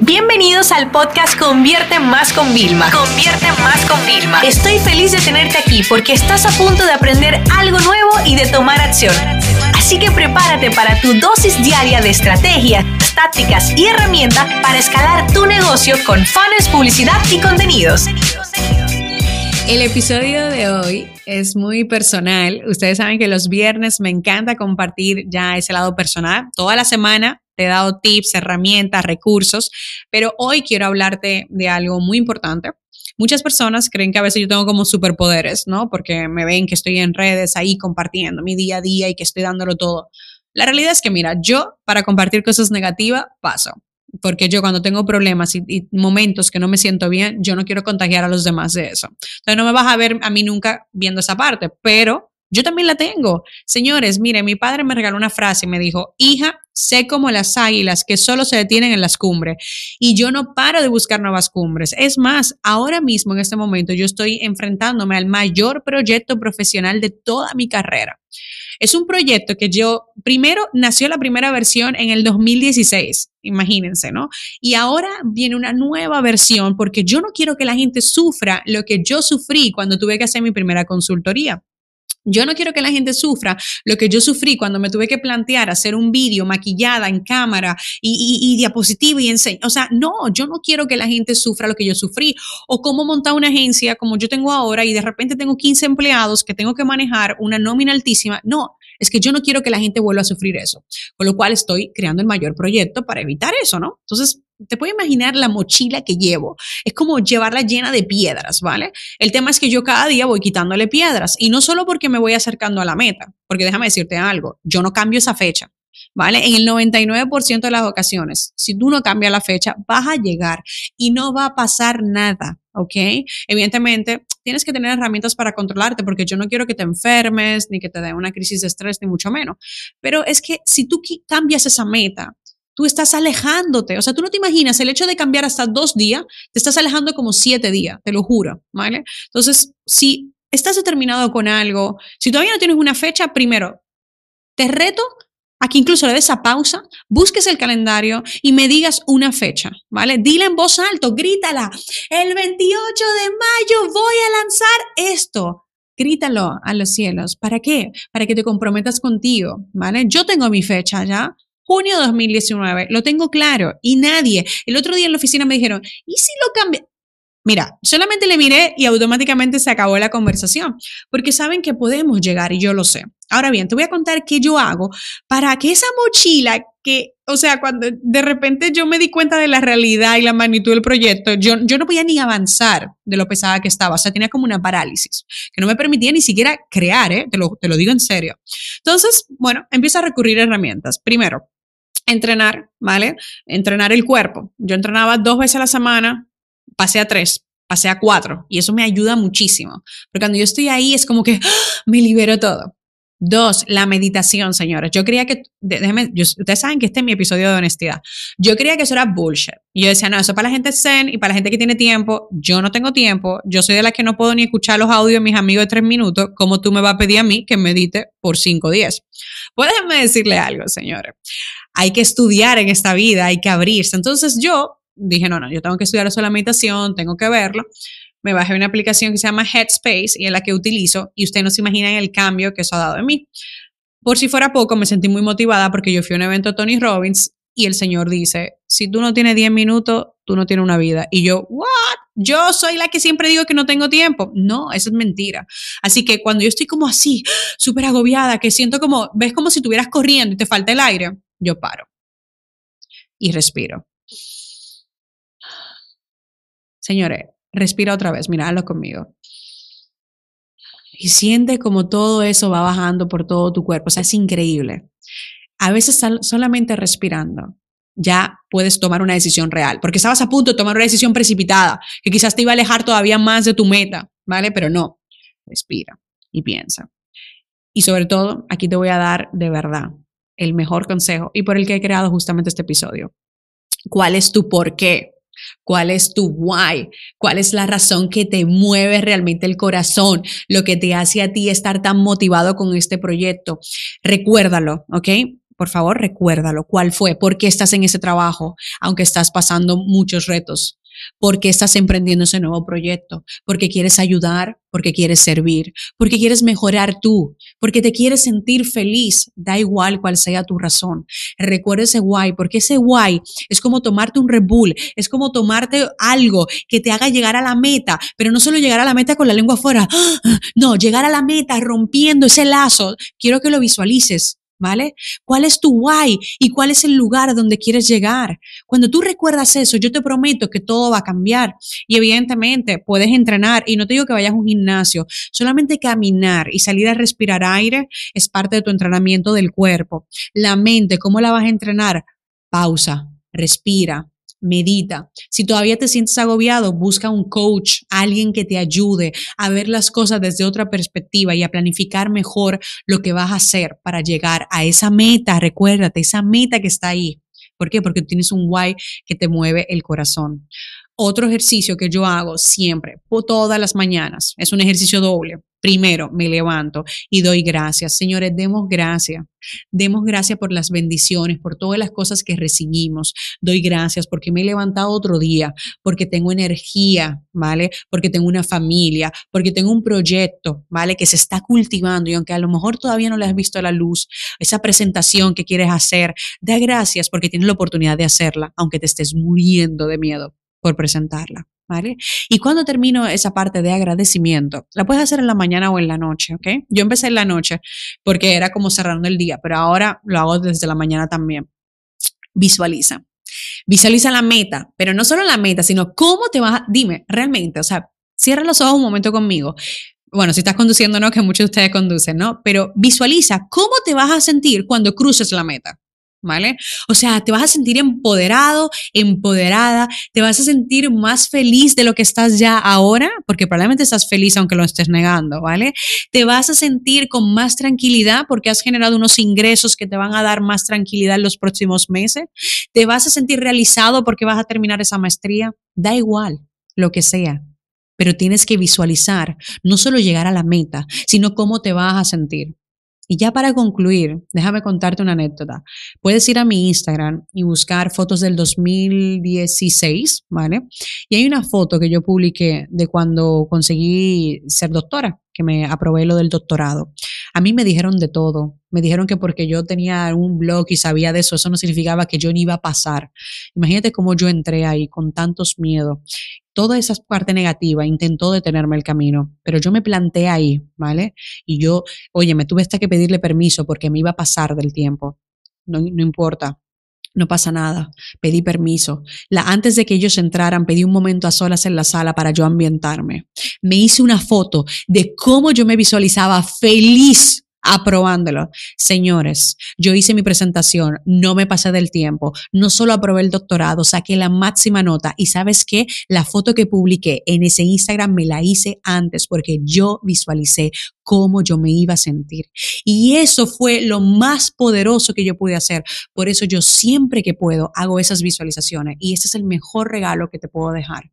Bienvenidos al podcast Convierte Más con Vilma. Convierte Más con Vilma. Estoy feliz de tenerte aquí porque estás a punto de aprender algo nuevo y de tomar acción. Así que prepárate para tu dosis diaria de estrategias, tácticas y herramientas para escalar tu negocio con fans, publicidad y contenidos. El episodio de hoy es muy personal. Ustedes saben que los viernes me encanta compartir ya ese lado personal. Toda la semana te he dado tips, herramientas, recursos, pero hoy quiero hablarte de algo muy importante. Muchas personas creen que a veces yo tengo como superpoderes, ¿no? Porque me ven que estoy en redes ahí compartiendo mi día a día y que estoy dándolo todo. La realidad es que, mira, yo para compartir cosas negativas paso, porque yo cuando tengo problemas y, y, momentos que no me siento bien, yo no quiero contagiar a los demás de eso. Entonces no me vas a ver a mí nunca viendo esa parte, pero yo también la tengo. Señores, mire, mi padre me regaló una frase y me dijo, hija, sé como las águilas que solo se detienen en las cumbres y yo no paro de buscar nuevas cumbres. Es más, ahora mismo en este momento yo estoy enfrentándome al mayor proyecto profesional de toda mi carrera. Es un proyecto que yo, primero nació la primera versión en el 2016, imagínense, ¿no? Y ahora viene una nueva versión porque yo no quiero que la gente sufra lo que yo sufrí cuando tuve que hacer mi primera consultoría. Yo no quiero que la gente sufra lo que yo sufrí cuando me tuve que plantear hacer un vídeo maquillada en cámara y, y, y diapositiva y enseñar. O sea, no, yo no quiero que la gente sufra lo que yo sufrí. O cómo montar una agencia como yo tengo ahora y de repente tengo 15 empleados que tengo que manejar una nómina altísima. No, es que yo no quiero que la gente vuelva a sufrir eso. Con lo cual estoy creando el mayor proyecto para evitar eso, ¿no? Entonces, te puedes imaginar la mochila que llevo. Es como llevarla llena de piedras, ¿vale? El tema es que yo cada día voy quitándole piedras y no solo porque me voy acercando a la meta, porque déjame decirte algo, yo no cambio esa fecha. ¿Vale? En el 99% de las ocasiones, si tú no cambias la fecha, vas a llegar y no va a pasar nada, ¿ok? Evidentemente, tienes que tener herramientas para controlarte, porque yo no quiero que te enfermes, ni que te dé una crisis de estrés, ni mucho menos. Pero es que si tú cambias esa meta, tú estás alejándote. O sea, tú no te imaginas el hecho de cambiar hasta dos días, te estás alejando como siete días, te lo juro, ¿vale? Entonces, si estás determinado con algo, si todavía no tienes una fecha, primero, te reto a que incluso le des a pausa, busques el calendario y me digas una fecha, ¿vale? Dile en voz alto, grítala, el 28 de mayo voy a lanzar esto. Grítalo a los cielos. ¿Para qué? Para que te comprometas contigo, ¿vale? Yo tengo mi fecha ya, junio de 2019, lo tengo claro y nadie. El otro día en la oficina me dijeron, ¿y si lo cambia? Mira, solamente le miré y automáticamente se acabó la conversación, porque saben que podemos llegar y yo lo sé. Ahora bien, te voy a contar qué yo hago para que esa mochila que, o sea, cuando de repente yo me di cuenta de la realidad y la magnitud del proyecto, yo, yo no podía ni avanzar de lo pesada que estaba, o sea, tenía como una parálisis, que no me permitía ni siquiera crear, ¿eh? te, lo, te lo digo en serio. Entonces, bueno, empiezo a recurrir a herramientas. Primero, entrenar, ¿vale? Entrenar el cuerpo. Yo entrenaba dos veces a la semana, pasé a tres, pasé a cuatro, y eso me ayuda muchísimo. Porque cuando yo estoy ahí es como que ¡ah! me libero todo. Dos, la meditación, señores. Yo creía que, déjeme, yo, ustedes saben que este es mi episodio de honestidad. Yo creía que eso era bullshit. Y yo decía, no, eso para la gente zen y para la gente que tiene tiempo. Yo no tengo tiempo. Yo soy de las que no puedo ni escuchar los audios de mis amigos de tres minutos. como tú me vas a pedir a mí que medite por cinco días? Pues déjenme decirle algo, señores. Hay que estudiar en esta vida, hay que abrirse. Entonces yo dije, no, no, yo tengo que estudiar eso la meditación, tengo que verlo me bajé una aplicación que se llama Headspace y es la que utilizo y ustedes no se imaginan el cambio que eso ha dado en mí. Por si fuera poco, me sentí muy motivada porque yo fui a un evento de Tony Robbins y el señor dice, si tú no tienes 10 minutos, tú no tienes una vida. Y yo, ¿what? Yo soy la que siempre digo que no tengo tiempo. No, eso es mentira. Así que cuando yo estoy como así, súper agobiada, que siento como, ves como si estuvieras corriendo y te falta el aire, yo paro y respiro. Señores, Respira otra vez, míralo conmigo. Y siente como todo eso va bajando por todo tu cuerpo. O sea, es increíble. A veces solamente respirando ya puedes tomar una decisión real, porque estabas a punto de tomar una decisión precipitada, que quizás te iba a alejar todavía más de tu meta, ¿vale? Pero no, respira y piensa. Y sobre todo, aquí te voy a dar de verdad el mejor consejo y por el que he creado justamente este episodio. ¿Cuál es tu por qué? ¿Cuál es tu why? ¿Cuál es la razón que te mueve realmente el corazón? Lo que te hace a ti estar tan motivado con este proyecto. Recuérdalo, ¿ok? por favor, recuérdalo. ¿Cuál fue? ¿Por qué estás en ese trabajo? Aunque estás pasando muchos retos. ¿Por qué estás emprendiendo ese nuevo proyecto? Porque quieres ayudar, porque quieres servir, porque quieres mejorar tú, porque te quieres sentir feliz, da igual cuál sea tu razón. Recuerda ese guay, porque ese guay es como tomarte un Red Bull, es como tomarte algo que te haga llegar a la meta, pero no solo llegar a la meta con la lengua afuera, no, llegar a la meta rompiendo ese lazo. Quiero que lo visualices. ¿Vale? ¿Cuál es tu why y cuál es el lugar donde quieres llegar? Cuando tú recuerdas eso, yo te prometo que todo va a cambiar. Y evidentemente puedes entrenar y no te digo que vayas a un gimnasio, solamente caminar y salir a respirar aire es parte de tu entrenamiento del cuerpo. La mente, ¿cómo la vas a entrenar? Pausa, respira, medita. Si todavía te sientes agobiado, busca un coach, alguien que te ayude a ver las cosas desde otra perspectiva y a planificar mejor lo que vas a hacer para llegar a esa meta. Recuérdate, esa meta que está ahí. ¿Por qué? Porque tienes un why que te mueve el corazón. Otro ejercicio que yo hago siempre, todas las mañanas, es un ejercicio doble. Primero, me levanto y doy gracias. Señores, demos gracias. Demos gracias por las bendiciones, por todas las cosas que recibimos. Doy gracias porque me he levantado otro día, porque tengo energía, ¿vale? Porque tengo una familia, porque tengo un proyecto, ¿vale? Que se está cultivando y aunque a lo mejor todavía no le has visto la luz, esa presentación que quieres hacer, da gracias porque tienes la oportunidad de hacerla, aunque te estés muriendo de miedo por presentarla. ¿Vale? Y cuando termino esa parte de agradecimiento, la puedes hacer en la mañana o en la noche, ¿ok? Yo empecé en la noche porque era como cerrando el día, pero ahora lo hago desde la mañana también. Visualiza. Visualiza la meta, pero no solo la meta, sino cómo te vas a, dime, realmente, o sea, cierra los ojos un momento conmigo. Bueno, si estás conduciendo, no, que muchos de ustedes conducen, ¿no? Pero visualiza cómo te vas a sentir cuando cruces la meta. ¿Vale? O sea, te vas a sentir empoderado, empoderada, te vas a sentir más feliz de lo que estás ya ahora, porque probablemente estás feliz aunque lo estés negando, ¿vale? Te vas a sentir con más tranquilidad porque has generado unos ingresos que te van a dar más tranquilidad en los próximos meses. Te vas a sentir realizado porque vas a terminar esa maestría. Da igual, lo que sea. Pero tienes que visualizar no solo llegar a la meta, sino cómo te vas a sentir. Y ya para concluir, déjame contarte una anécdota. Puedes ir a mi Instagram y buscar fotos del 2016, ¿vale? Y hay una foto que yo publiqué de cuando conseguí ser doctora, que me aprobé lo del doctorado. A mí me dijeron de todo. Me dijeron que porque yo tenía un blog y sabía de eso, eso no significaba que yo ni iba a pasar. Imagínate cómo yo entré ahí con tantos miedos toda esa parte negativa intentó detenerme el camino, pero yo me planté ahí, ¿vale? Y yo, oye, me tuve hasta que pedirle permiso porque me iba a pasar del tiempo. No, no importa, no pasa nada. Pedí permiso. La, antes de que ellos entraran, pedí un momento a solas en la sala para yo ambientarme. Me hice una foto de cómo yo me visualizaba feliz aprobándolo. Señores, yo hice mi presentación, no me pasé del tiempo, no solo aprobé el doctorado, saqué la máxima nota y sabes qué, la foto que publiqué en ese Instagram me la hice antes porque yo visualicé cómo yo me iba a sentir. Y eso fue lo más poderoso que yo pude hacer. Por eso yo siempre que puedo hago esas visualizaciones y ese es el mejor regalo que te puedo dejar.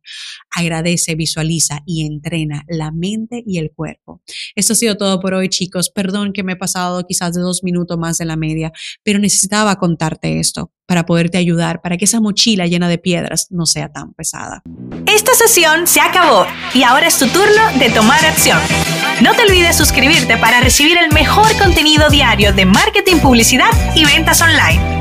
Agradece, visualiza y entrena la mente y el cuerpo. Esto ha sido todo por hoy, chicos. Perdón que me he pasado quizás de dos minutos más de la media, pero necesitaba contarte esto para poderte ayudar, para que esa mochila llena de piedras no sea tan pesada. Esta sesión se acabó y ahora es tu turno de tomar acción. No te olvides suscribirte para recibir el mejor contenido diario de marketing, publicidad y ventas online.